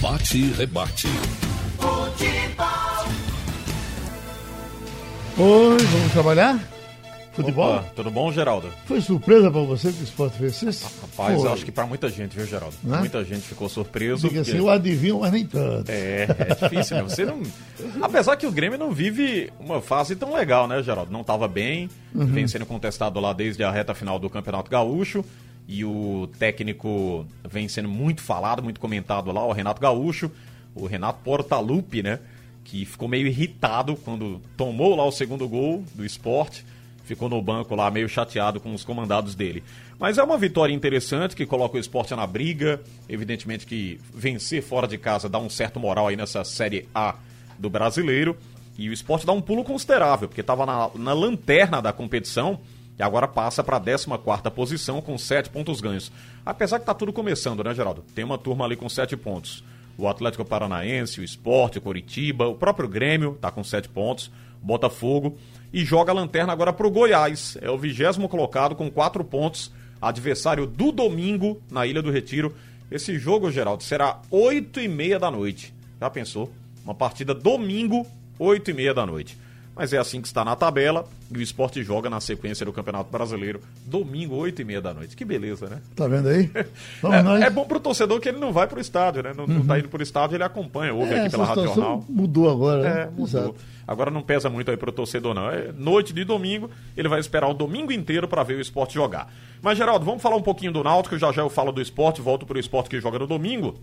Bate e rebate. Oi, vamos trabalhar? Futebol? Opa, tudo bom, Geraldo? Foi surpresa pra você que o Sport fez isso? Rapaz, Foi. eu acho que pra muita gente, viu, Geraldo? Né? Muita gente ficou surpreso. Diga assim, porque- eu adivinho, mas nem tanto. É, é difícil, né? Você não. Apesar que o Grêmio não vive uma fase tão legal, né, Geraldo? Não estava bem, Uhum. vem sendo contestado lá desde a reta final do Campeonato Gaúcho. E o técnico vem sendo muito falado, muito comentado lá, o Renato Gaúcho, o Renato Portaluppi, né? Que ficou meio irritado quando tomou lá o segundo gol do esporte. Ficou no banco lá meio chateado com os comandados dele. Mas é uma vitória interessante que coloca o esporte na briga. Evidentemente que vencer fora de casa dá um certo moral aí nessa Série A do brasileiro. E o esporte dá um pulo considerável, porque estava na, na lanterna da competição e agora passa para a 14 posição com 7 pontos ganhos. Apesar que tá tudo começando, né, Geraldo? Tem uma turma ali com 7 pontos. O Atlético Paranaense, o Esporte, o Coritiba, o próprio Grêmio tá com 7 pontos, Botafogo. E joga a lanterna agora pro Goiás. É o vigésimo colocado com 4 pontos. Adversário do domingo na Ilha do Retiro. Esse jogo, Geraldo, será 8 e meia da noite. Já pensou? Uma partida domingo, 8 e meia da noite. Mas é assim que está na tabela e o esporte joga na sequência do Campeonato Brasileiro, domingo, 8 e meia da noite. Que beleza, né? Tá vendo aí? É, é bom pro torcedor que ele não vai pro estádio, né? Não, não tá indo pro estádio, ele acompanha, ouve É, aqui pela Rádio Jornal. Mudou agora, É, né? mudou. Exato. Agora não pesa muito aí pro torcedor, não. É noite de domingo, ele vai esperar o domingo inteiro para ver o esporte jogar. Mas, Geraldo, vamos falar um pouquinho do Náutico, já já eu falo do esporte, volto pro esporte que joga no domingo.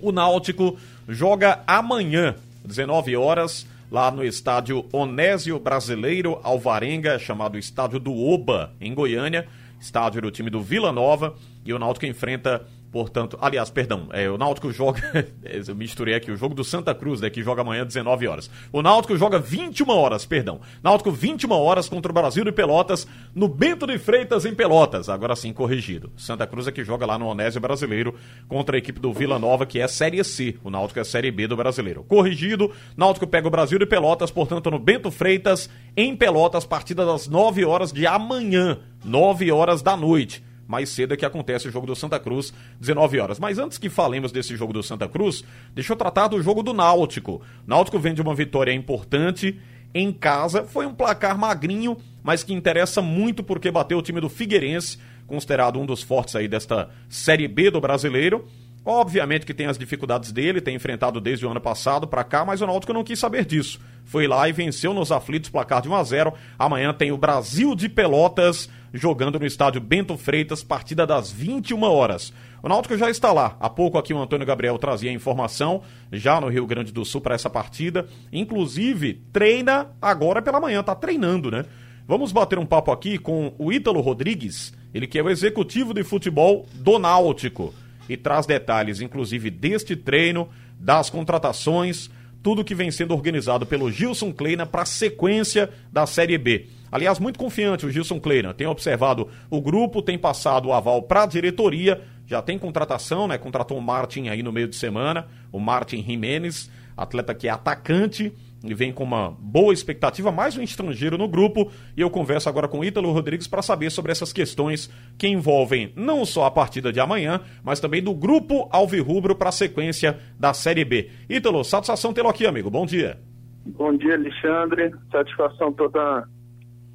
O Náutico joga amanhã, 19 horas, lá no estádio Onésio Brasileiro Alvarenga, chamado Estádio do Oba, em Goiânia. Estádio do time do Vila Nova. E o Náutico enfrenta, portanto. Aliás, perdão, é, o Náutico joga. eu misturei aqui, o jogo do Santa Cruz, né, que joga amanhã, 19 horas. O Náutico joga 21 horas, perdão. Náutico 21 horas contra o Brasil de Pelotas, no Bento de Freitas, em Pelotas. Agora sim, corrigido. Santa Cruz é que joga lá no Onésio Brasileiro contra a equipe do Vila Nova, que é Série C. O Náutico é Série B do Brasileiro. Corrigido, Náutico pega o Brasil de Pelotas, portanto, no Bento Freitas, em Pelotas, partida das 9 horas de amanhã, 9 horas da noite. Mais cedo é que acontece o jogo do Santa Cruz, 19 horas. Mas antes que falemos desse jogo do Santa Cruz, deixa eu tratar do jogo do Náutico. Náutico vem de uma vitória importante em casa. Foi um placar magrinho, mas que interessa muito porque bateu o time do Figueirense, considerado um dos fortes aí desta Série B do Brasileiro. Obviamente que tem as dificuldades dele, tem enfrentado desde o ano passado para cá, mas o Náutico não quis saber disso. Foi lá e venceu nos aflitos, placar de 1 a 0. Amanhã tem o Brasil de Pelotas jogando no estádio Bento Freitas, partida das 21 horas. O Náutico já está lá. Há pouco aqui o Antônio Gabriel trazia a informação, já no Rio Grande do Sul, para essa partida. Inclusive, treina agora pela manhã, tá treinando, né? Vamos bater um papo aqui com o Ítalo Rodrigues, ele que é o executivo de futebol do Náutico e traz detalhes, inclusive, deste treino, das contratações, tudo que vem sendo organizado pelo Gilson Kleina para a sequência da Série B. Aliás, muito confiante o Gilson Kleina, tem observado o grupo, tem passado o aval para a diretoria, já tem contratação, né? Contratou o Martin aí no meio de semana, o Martin Jimenez, atleta que é atacante, e vem com uma boa expectativa, mais um estrangeiro no grupo. E eu converso agora com Ítalo Rodrigues para saber sobre essas questões que envolvem não só a partida de amanhã, mas também do grupo Alvirrubro para a sequência da Série B. Ítalo, satisfação tê-lo aqui, amigo. Bom dia. Bom dia, Alexandre. Satisfação toda,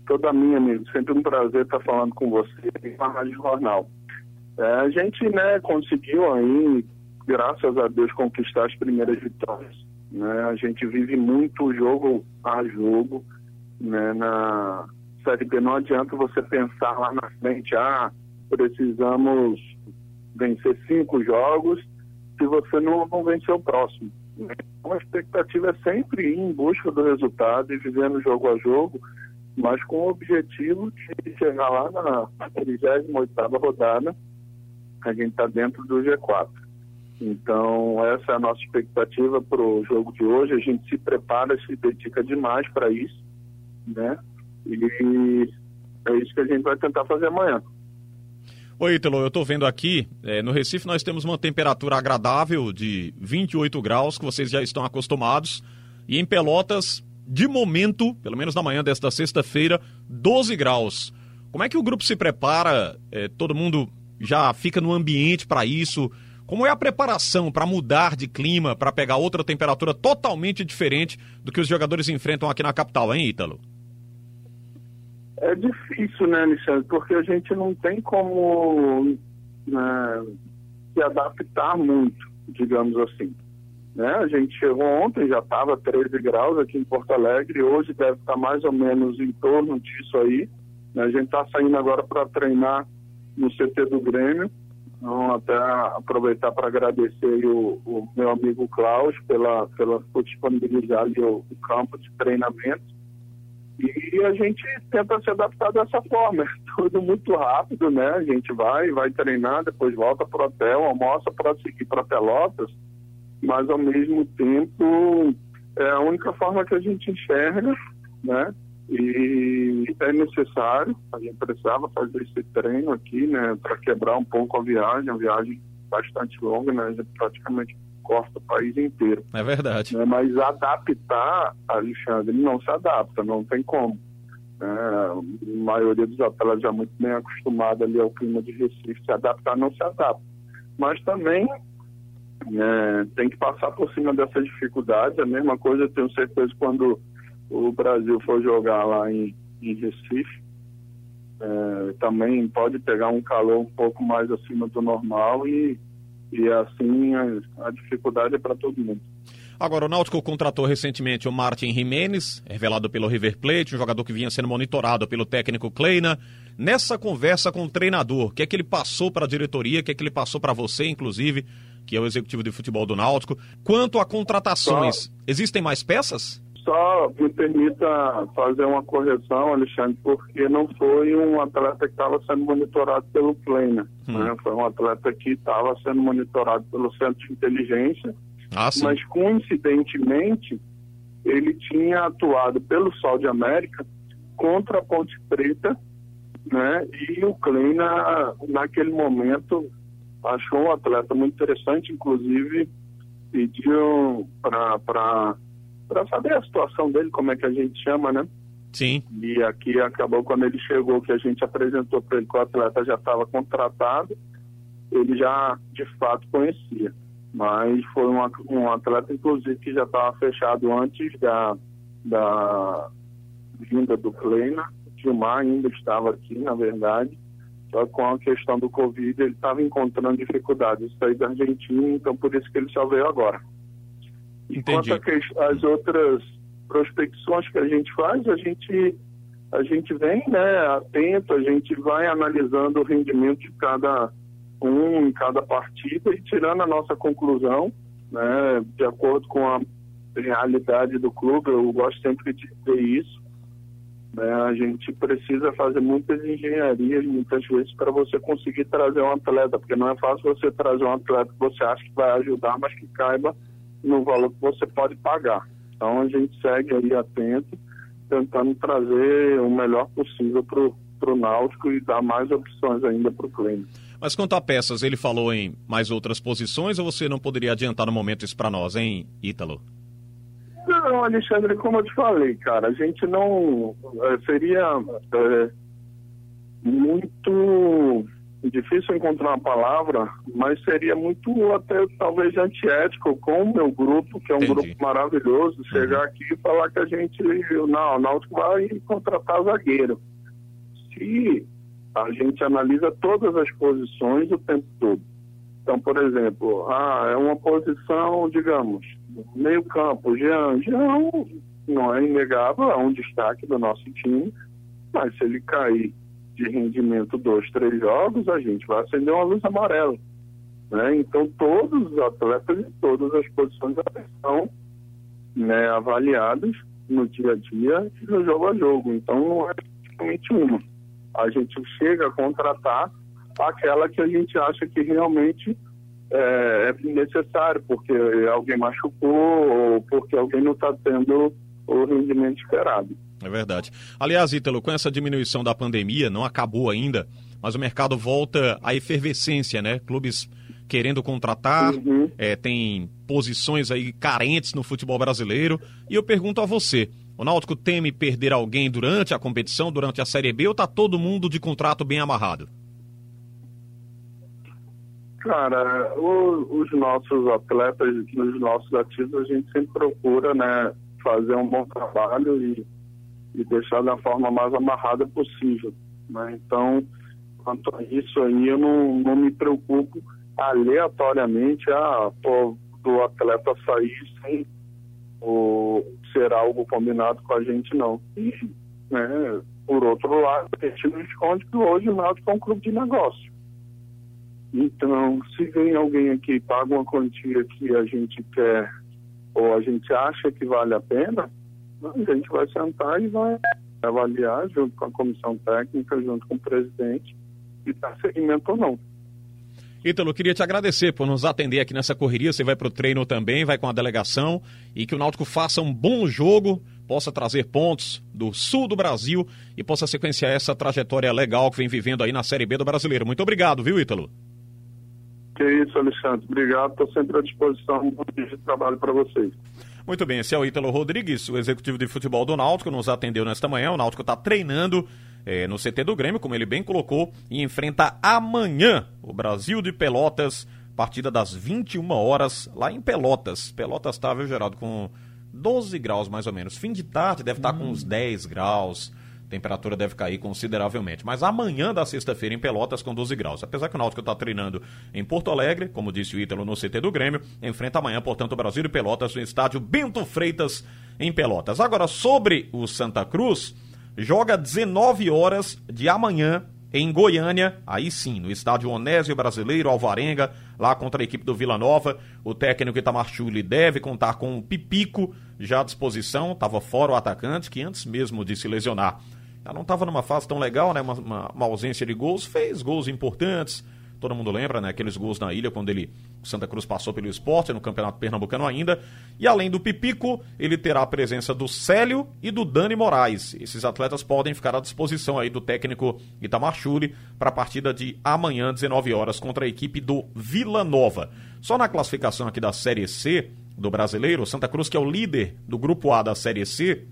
toda minha, amigo. Sempre um prazer estar falando com você e com a Rádio Jornal. É, a gente né, conseguiu aí, graças a Deus, conquistar as primeiras vitórias. Né? A gente vive muito jogo a jogo. Né? Na Série B não adianta você pensar lá na frente, ah, precisamos vencer cinco jogos se você não, não vencer o próximo. Né? Então, a expectativa é sempre ir em busca do resultado e vivendo jogo a jogo, mas com o objetivo de chegar lá na 38ª rodada, a gente está dentro do G4. Então, essa é a nossa expectativa para o jogo de hoje. A gente se prepara, se dedica demais para isso, né? E é isso que a gente vai tentar fazer amanhã. Oi, Ítalo, eu estou vendo aqui, é, no Recife nós temos uma temperatura agradável de 28 graus, que vocês já estão acostumados, e em Pelotas, de momento, pelo menos na manhã desta sexta-feira, 12 graus. Como é que o grupo se prepara? É, todo mundo já fica no ambiente para isso? Como é a preparação para mudar de clima, para pegar outra temperatura totalmente diferente do que os jogadores enfrentam aqui na capital, hein, Ítalo? É difícil, né, Alexandre? Porque a gente não tem como né, se adaptar muito, digamos assim. Né? A gente chegou ontem, já estava 13 graus aqui em Porto Alegre, hoje deve estar mais ou menos em torno disso aí. Né? A gente está saindo agora para treinar no CT do Grêmio. Então, até aproveitar para agradecer o, o, meu amigo Klaus pela, pela disponibilizar ali o, campo de treinamento. E a gente tenta se adaptar dessa forma. Tudo muito rápido, né? A gente vai, vai treinar, depois volta para o hotel, almoça para seguir para Pelotas, mas ao mesmo tempo é a única forma que a gente enxerga, né? E é necessário, a gente precisava fazer esse treino aqui, né, para quebrar um pouco a viagem, a viagem bastante longa, né? A gente praticamente corta o país inteiro. É verdade. Né? Mas adaptar, Alexandre, não se adapta, não tem como. É, a maioria dos atletas já muito bem acostumada ali ao clima de Recife, se adaptar não se adapta. Mas também é, tem que passar por cima dessas dificuldades. A mesma coisa, eu tenho certeza, quando o Brasil for jogar lá em, em Recife, é, também pode pegar um calor um pouco mais acima do normal e e assim a, a dificuldade é para todo mundo. Agora, o Náutico contratou recentemente o Martin Jimenez, revelado pelo River Plate, um jogador que vinha sendo monitorado pelo técnico Kleina. Nessa conversa com o treinador, o que é que ele passou para a diretoria, o que é que ele passou para você, inclusive, que é o executivo de futebol do Náutico. Quanto a contratações, Só... existem mais peças? Só me permita fazer uma correção, Alexandre, porque não foi um atleta que estava sendo monitorado pelo Plena. Hum. Né? Foi um atleta que estava sendo monitorado pelo Centro de Inteligência, ah, mas coincidentemente ele tinha atuado pelo Sol de América contra a Ponte Preta, né? E o Kleina, naquele momento, achou um atleta muito interessante, inclusive pediu para para saber a situação dele, como é que a gente chama, né? Sim. E aqui acabou quando ele chegou, que a gente apresentou para ele que o atleta já estava contratado, ele já de fato conhecia. Mas foi um, um atleta, inclusive, que já estava fechado antes da, da vinda do Kleina. Gilmar ainda estava aqui, na verdade. Só com a questão do Covid, ele estava encontrando dificuldades. Isso aí da Argentina, então por isso que ele só veio agora. Entendi. Enquanto as outras prospecções que a gente faz, a gente, a gente vem né, atento, a gente vai analisando o rendimento de cada um em cada partida e tirando a nossa conclusão, né, de acordo com a realidade do clube, eu gosto sempre de dizer isso. Né, a gente precisa fazer muitas engenharias, muitas vezes, para você conseguir trazer um atleta, porque não é fácil você trazer um atleta que você acha que vai ajudar, mas que caiba no valor que você pode pagar. Então a gente segue aí atento, tentando trazer o melhor possível para o Náutico e dar mais opções ainda para o cliente. Mas quanto a peças, ele falou em mais outras posições ou você não poderia adiantar no momento isso para nós, hein, Ítalo? Não, Alexandre, como eu te falei, cara, a gente não. É, seria é, muito difícil encontrar uma palavra, mas seria muito até talvez antiético com o meu grupo, que é um Entendi. grupo maravilhoso, chegar aqui e falar que a gente, não, o Náutico vai contratar zagueiro. Se a gente analisa todas as posições o tempo todo. Então, por exemplo, ah, é uma posição, digamos, meio campo, Jean. Jean não é inegável, é um destaque do nosso time, mas se ele cair de rendimento dois, três jogos, a gente vai acender uma luz amarela. Né? Então, todos os atletas em todas as posições são né, avaliados no dia a dia e no jogo a jogo. Então, não é praticamente uma. A gente chega a contratar aquela que a gente acha que realmente é, é necessário, porque alguém machucou ou porque alguém não está tendo o rendimento esperado. É verdade. Aliás, Ítalo, com essa diminuição da pandemia, não acabou ainda, mas o mercado volta à efervescência, né? Clubes querendo contratar, uhum. é, tem posições aí carentes no futebol brasileiro. E eu pergunto a você, o Náutico teme perder alguém durante a competição, durante a Série B, ou tá todo mundo de contrato bem amarrado? Cara, o, os nossos atletas, os nossos ativos, a gente sempre procura, né, fazer um bom trabalho e, e deixar da forma mais amarrada possível. Né? Então, quanto a isso aí, eu não, não me preocupo aleatoriamente a, pô, do atleta sair sem ou ser algo combinado com a gente, não. E, né, por outro lado, a gente não esconde que hoje o Náutico é um clube de negócio. Então, se vem alguém aqui paga uma quantia que a gente quer ou a gente acha que vale a pena, a gente vai sentar e vai avaliar junto com a comissão técnica, junto com o presidente, e dar seguimento ou não. Ítalo, queria te agradecer por nos atender aqui nessa correria. Você vai para o treino também, vai com a delegação e que o Náutico faça um bom jogo, possa trazer pontos do sul do Brasil e possa sequenciar essa trajetória legal que vem vivendo aí na Série B do Brasileiro. Muito obrigado, viu, Ítalo? Que isso, Alexandre. Obrigado. Estou sempre à disposição. Um de trabalho para vocês. Muito bem, esse é o Ítalo Rodrigues, o executivo de futebol do Náutico, nos atendeu nesta manhã. O Náutico está treinando é, no CT do Grêmio, como ele bem colocou, e enfrenta amanhã o Brasil de Pelotas, partida das 21 horas, lá em Pelotas. Pelotas está, viu, Geraldo, com 12 graus mais ou menos. Fim de tarde deve estar tá com uns 10 graus. Temperatura deve cair consideravelmente. Mas amanhã da sexta-feira em Pelotas com 12 graus. Apesar que o Náutico está treinando em Porto Alegre, como disse o Ítalo no CT do Grêmio, enfrenta amanhã, portanto, o Brasil e Pelotas no estádio Bento Freitas em Pelotas. Agora, sobre o Santa Cruz, joga 19 horas de amanhã em Goiânia, aí sim, no estádio Onésio Brasileiro, Alvarenga, lá contra a equipe do Vila Nova. O técnico Itamar Chuli deve contar com o Pipico já à disposição, estava fora o atacante, que antes mesmo de se lesionar, já não estava numa fase tão legal, né? Uma, uma, uma ausência de gols, fez gols importantes, Todo mundo lembra, né? Aqueles gols na ilha quando ele Santa Cruz passou pelo esporte no Campeonato Pernambucano ainda. E além do Pipico, ele terá a presença do Célio e do Dani Moraes. Esses atletas podem ficar à disposição aí do técnico Itamar Churi para a partida de amanhã, 19 horas, contra a equipe do Vila Nova. Só na classificação aqui da Série C do brasileiro, Santa Cruz, que é o líder do grupo A da Série C,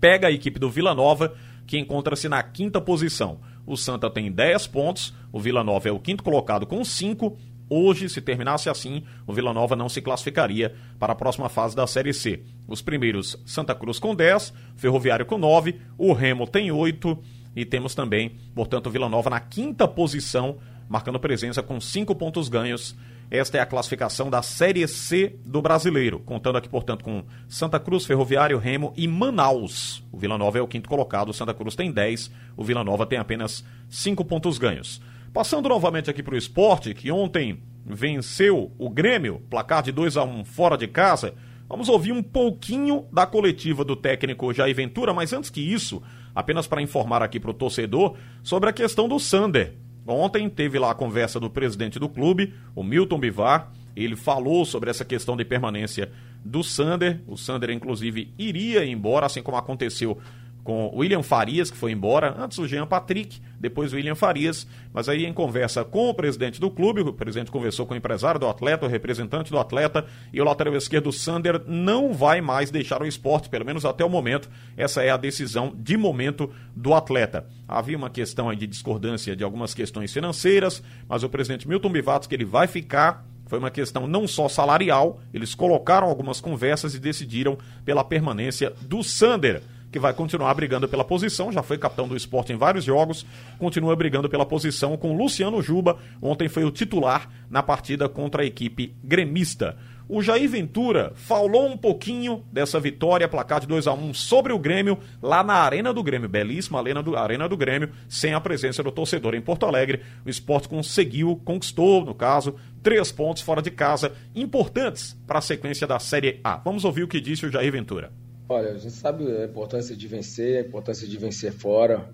pega a equipe do Vila Nova, que encontra-se na quinta posição. O Santa tem 10 pontos, o Vila Nova é o quinto colocado com 5. Hoje, se terminasse assim, o Vila Nova não se classificaria para a próxima fase da Série C. Os primeiros, Santa Cruz com 10, Ferroviário com 9, o Remo tem 8 e temos também, portanto, o Vila Nova na quinta posição, marcando presença com 5 pontos ganhos esta é a classificação da Série C do Brasileiro, contando aqui, portanto, com Santa Cruz, Ferroviário, Remo e Manaus. O Vila Nova é o quinto colocado, o Santa Cruz tem 10, o Vila Nova tem apenas 5 pontos ganhos. Passando novamente aqui para o esporte, que ontem venceu o Grêmio, placar de 2 a 1 fora de casa. Vamos ouvir um pouquinho da coletiva do técnico Jair Ventura, mas antes que isso, apenas para informar aqui para o torcedor sobre a questão do Sander. Ontem teve lá a conversa do presidente do clube, o Milton Bivar. Ele falou sobre essa questão de permanência do Sander. O Sander, inclusive, iria embora, assim como aconteceu com William Farias, que foi embora, antes o Jean Patrick, depois o William Farias, mas aí em conversa com o presidente do clube, o presidente conversou com o empresário do atleta, o representante do atleta, e o lateral esquerdo Sander não vai mais deixar o esporte, pelo menos até o momento, essa é a decisão de momento do atleta. Havia uma questão aí de discordância de algumas questões financeiras, mas o presidente Milton Bivatos que ele vai ficar foi uma questão não só salarial, eles colocaram algumas conversas e decidiram pela permanência do Sander que vai continuar brigando pela posição, já foi capitão do esporte em vários jogos, continua brigando pela posição com Luciano Juba, ontem foi o titular na partida contra a equipe gremista. O Jair Ventura falou um pouquinho dessa vitória, placar de 2 a 1 sobre o Grêmio, lá na Arena do Grêmio, belíssima arena do, arena do Grêmio, sem a presença do torcedor em Porto Alegre. O esporte conseguiu, conquistou, no caso, três pontos fora de casa, importantes para a sequência da Série A. Vamos ouvir o que disse o Jair Ventura. Olha, a gente sabe a importância de vencer, a importância de vencer fora.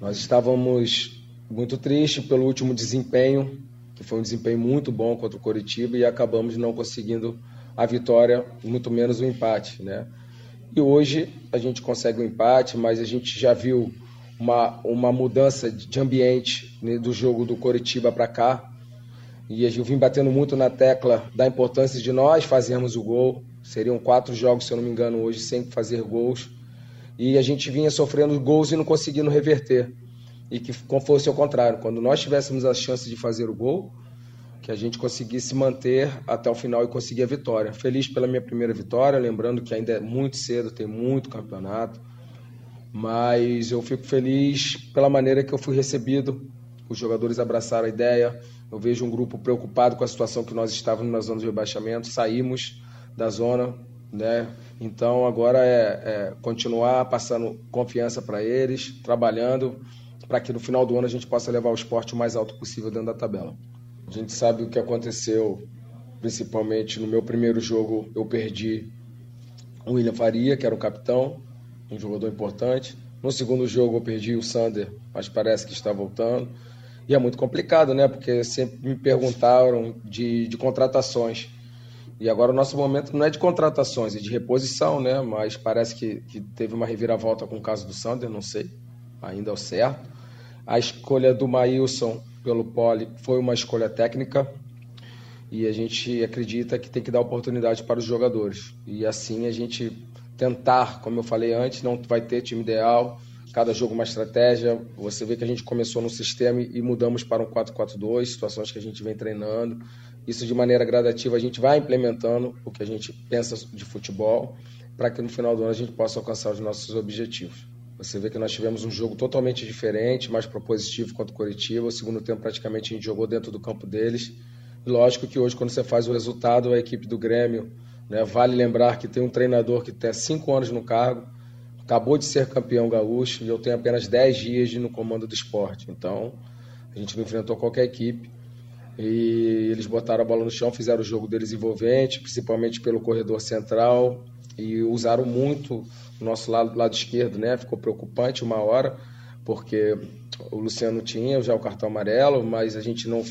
Nós estávamos muito tristes pelo último desempenho, que foi um desempenho muito bom contra o Coritiba e acabamos não conseguindo a vitória, muito menos o empate, né? E hoje a gente consegue o um empate, mas a gente já viu uma, uma mudança de ambiente né, do jogo do Coritiba para cá. E eu vim batendo muito na tecla da importância de nós fazermos o gol, Seriam quatro jogos, se eu não me engano, hoje, sem fazer gols. E a gente vinha sofrendo gols e não conseguindo reverter. E que fosse ao contrário. Quando nós tivéssemos a chance de fazer o gol, que a gente conseguisse manter até o final e conseguir a vitória. Feliz pela minha primeira vitória, lembrando que ainda é muito cedo, tem muito campeonato, mas eu fico feliz pela maneira que eu fui recebido. Os jogadores abraçaram a ideia. Eu vejo um grupo preocupado com a situação que nós estávamos na zona de rebaixamento. Saímos da zona, né? Então agora é, é continuar passando confiança para eles, trabalhando para que no final do ano a gente possa levar o esporte o mais alto possível dentro da tabela. A gente sabe o que aconteceu, principalmente no meu primeiro jogo, eu perdi o William Faria, que era o capitão, um jogador importante. No segundo jogo eu perdi o Sander, mas parece que está voltando. E é muito complicado, né? Porque sempre me perguntaram de, de contratações. E agora o nosso momento não é de contratações, é de reposição, né? Mas parece que, que teve uma reviravolta com o caso do Sander, não sei ainda é o certo. A escolha do Maílson pelo Poli foi uma escolha técnica e a gente acredita que tem que dar oportunidade para os jogadores. E assim a gente tentar, como eu falei antes, não vai ter time ideal, cada jogo uma estratégia. Você vê que a gente começou no sistema e mudamos para um 4-4-2, situações que a gente vem treinando. Isso de maneira gradativa a gente vai implementando o que a gente pensa de futebol para que no final do ano a gente possa alcançar os nossos objetivos. Você vê que nós tivemos um jogo totalmente diferente, mais propositivo contra o Curitiba. O segundo tempo praticamente a gente jogou dentro do campo deles. Lógico que hoje, quando você faz o resultado, a equipe do Grêmio, né, vale lembrar que tem um treinador que tem cinco anos no cargo, acabou de ser campeão gaúcho e eu tenho apenas dez dias no comando do esporte. Então, a gente não enfrentou qualquer equipe e eles botaram a bola no chão, fizeram o jogo deles envolvente, principalmente pelo corredor central e usaram muito o nosso lado, lado esquerdo, né? Ficou preocupante uma hora, porque o Luciano tinha já o cartão amarelo, mas a gente não,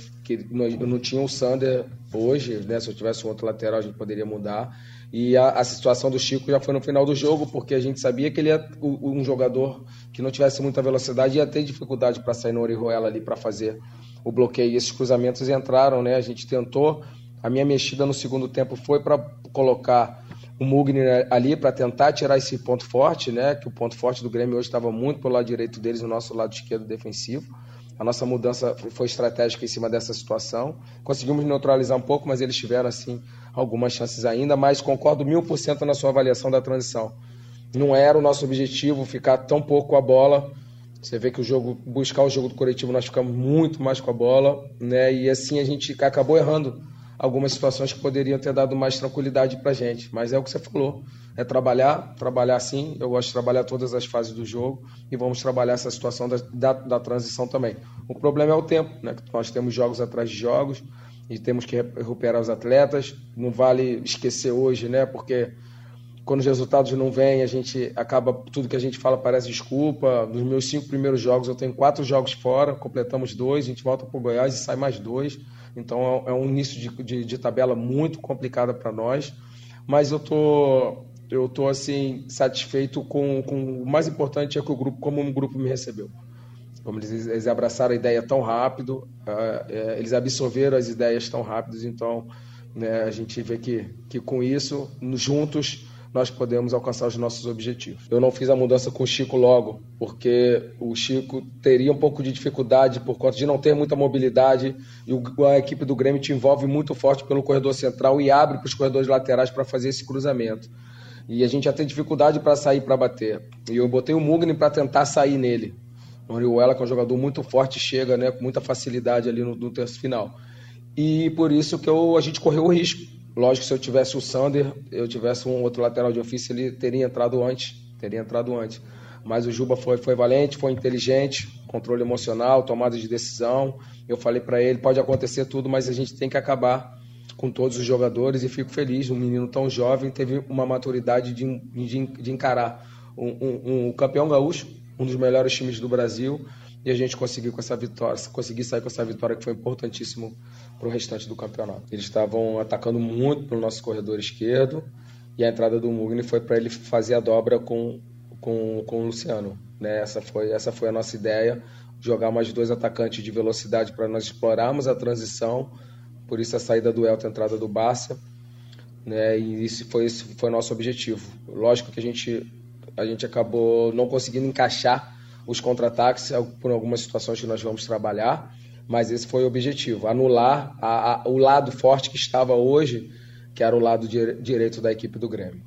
não tinha o Sander hoje, né? Se eu tivesse um outro lateral, a gente poderia mudar. E a, a, situação do Chico já foi no final do jogo, porque a gente sabia que ele é um jogador que não tivesse muita velocidade ia ter dificuldade para sair no Orihuela ali para fazer o bloqueio. E esses cruzamentos entraram, né? A gente tentou. A minha mexida no segundo tempo foi para colocar o Mugni ali para tentar tirar esse ponto forte, né? Que o ponto forte do Grêmio hoje estava muito pelo lado direito deles, no nosso lado esquerdo defensivo. A nossa mudança foi estratégica em cima dessa situação. Conseguimos neutralizar um pouco, mas eles tiveram, assim, algumas chances ainda. Mas concordo mil por cento na sua avaliação da transição. Não era o nosso objetivo ficar tão pouco com a bola. Você vê que o jogo, buscar o jogo do coletivo, nós ficamos muito mais com a bola, né? E assim a gente acabou errando algumas situações que poderiam ter dado mais tranquilidade para gente. Mas é o que você falou, é trabalhar, trabalhar sim. Eu gosto de trabalhar todas as fases do jogo e vamos trabalhar essa situação da, da, da transição também. O problema é o tempo, né? Nós temos jogos atrás de jogos e temos que recuperar os atletas. Não vale esquecer hoje, né? Porque quando os resultados não vêm, a gente acaba tudo que a gente fala parece desculpa. Nos meus cinco primeiros jogos eu tenho quatro jogos fora, completamos dois, a gente volta para o Goiás e sai mais dois. Então é, é um início de, de, de tabela muito complicado para nós, mas eu tô eu tô assim satisfeito com, com o mais importante é que o grupo como um grupo me recebeu. Como eles, eles abraçaram a ideia tão rápido, uh, eles absorveram as ideias tão rápido, então né, a gente vê que, que com isso, juntos, nós podemos alcançar os nossos objetivos. Eu não fiz a mudança com o Chico logo, porque o Chico teria um pouco de dificuldade por conta de não ter muita mobilidade e a equipe do Grêmio te envolve muito forte pelo corredor central e abre para os corredores laterais para fazer esse cruzamento. E a gente já tem dificuldade para sair para bater. E eu botei o Mugni para tentar sair nele. O Orihuela, que é um jogador muito forte, chega né, com muita facilidade ali no, no terço final. E por isso que eu, a gente correu o risco Lógico que se eu tivesse o Sander, eu tivesse um outro lateral de ofício, ele teria entrado antes. Teria entrado antes. Mas o Juba foi, foi valente, foi inteligente, controle emocional, tomada de decisão. Eu falei para ele, pode acontecer tudo, mas a gente tem que acabar com todos os jogadores e fico feliz. Um menino tão jovem teve uma maturidade de, de, de encarar um, um, um campeão gaúcho, um dos melhores times do Brasil, e a gente conseguiu com essa vitória, conseguir sair com essa vitória que foi importantíssimo para o restante do campeonato. Eles estavam atacando muito pelo nosso corredor esquerdo e a entrada do Mugni foi para ele fazer a dobra com, com, com o Luciano. Né? Essa, foi, essa foi a nossa ideia, jogar mais dois atacantes de velocidade para nós explorarmos a transição, por isso a saída do Elton, a entrada do Barça, né? e isso foi, foi nosso objetivo. Lógico que a gente, a gente acabou não conseguindo encaixar os contra-ataques por algumas situações que nós vamos trabalhar, mas esse foi o objetivo: anular a, a, o lado forte que estava hoje, que era o lado dire, direito da equipe do Grêmio.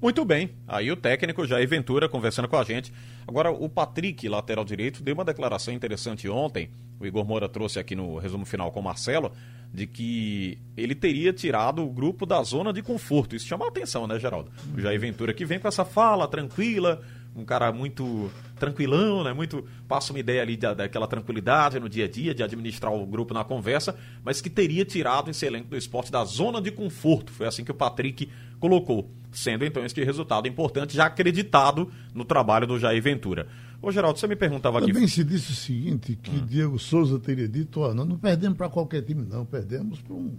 Muito bem. Aí o técnico Jair Ventura conversando com a gente. Agora, o Patrick, lateral direito, deu uma declaração interessante ontem. O Igor Moura trouxe aqui no resumo final com o Marcelo, de que ele teria tirado o grupo da zona de conforto. Isso chama a atenção, né, Geraldo? O Jair Ventura que vem com essa fala tranquila, um cara muito tranquilão, né? Muito passa uma ideia ali da, daquela tranquilidade no dia a dia de administrar o grupo na conversa, mas que teria tirado esse elenco do esporte da zona de conforto. Foi assim que o Patrick colocou, sendo então este resultado importante já acreditado no trabalho do Jair Ventura. Ô Geraldo, você me perguntava Também aqui. Também se disse o seguinte, que hum. Diego Souza teria dito, ó, nós não perdemos para qualquer time, não, perdemos para um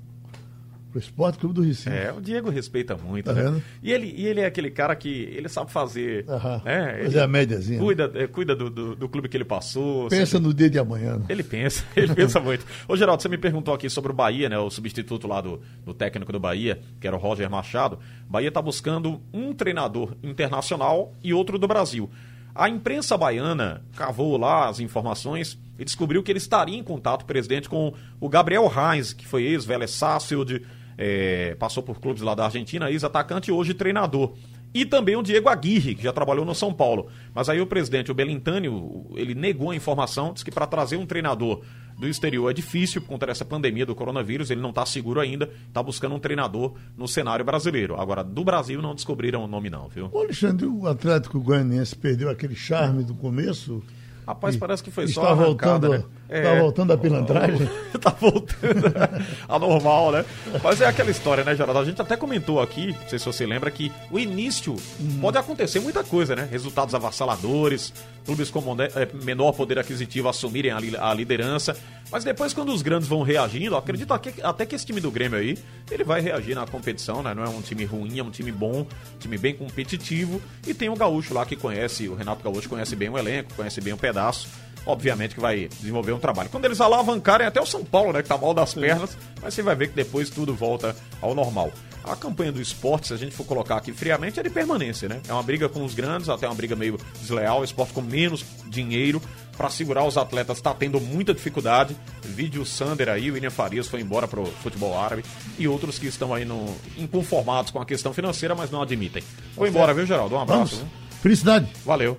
Pro Esporte Clube do Recife. É, o Diego respeita muito, tá né? E ele, e ele é aquele cara que ele sabe fazer. Aham. Né? Fazer a médiazinha. Cuida, é, cuida do, do, do, clube que ele passou. Pensa no dia de amanhã. Né? Ele pensa, ele pensa muito. Ô, Geraldo, você me perguntou aqui sobre o Bahia, né? O substituto lá do, do técnico do Bahia, que era o Roger Machado. Bahia está buscando um treinador internacional e outro do Brasil. A imprensa baiana cavou lá as informações e descobriu que ele estaria em contato, presidente, com o Gabriel Reis, que foi ex-Vélez Sarsfield, é, passou por clubes lá da Argentina, ex-atacante hoje treinador. E também o Diego Aguirre, que já trabalhou no São Paulo. Mas aí o presidente, o Belintânio, ele negou a informação, disse que para trazer um treinador do exterior é difícil por conta dessa pandemia do coronavírus, ele não está seguro ainda, está buscando um treinador no cenário brasileiro. Agora, do Brasil não descobriram o nome não, viu? Ô Alexandre, o Atlético Goianiense perdeu aquele charme do começo? Rapaz, parece que foi está só voltando, né? Está é, voltando a pilantragem? Está voltando a normal, né? Mas é aquela história, né, Geraldo? A gente até comentou aqui, não sei se você lembra, que o início hum. pode acontecer muita coisa, né? Resultados avassaladores, clubes com é, menor poder aquisitivo assumirem a liderança. Mas depois, quando os grandes vão reagindo, acredito até que esse time do Grêmio aí, ele vai reagir na competição, né? Não é um time ruim, é um time bom, um time bem competitivo. E tem o Gaúcho lá que conhece, o Renato Gaúcho conhece bem o elenco, conhece bem o pedaço. Obviamente que vai desenvolver um trabalho. Quando eles alavancarem até o São Paulo, né? Que tá mal das pernas, mas você vai ver que depois tudo volta ao normal. A campanha do esporte, se a gente for colocar aqui friamente, é de permanência, né? É uma briga com os grandes, até uma briga meio desleal. Esporte com menos dinheiro para segurar os atletas está tendo muita dificuldade. Vídeo Sander aí, o William Farias foi embora pro futebol árabe e outros que estão aí no, inconformados com a questão financeira, mas não admitem. Foi embora, viu, Geraldo? Um abraço. Felicidade. Valeu.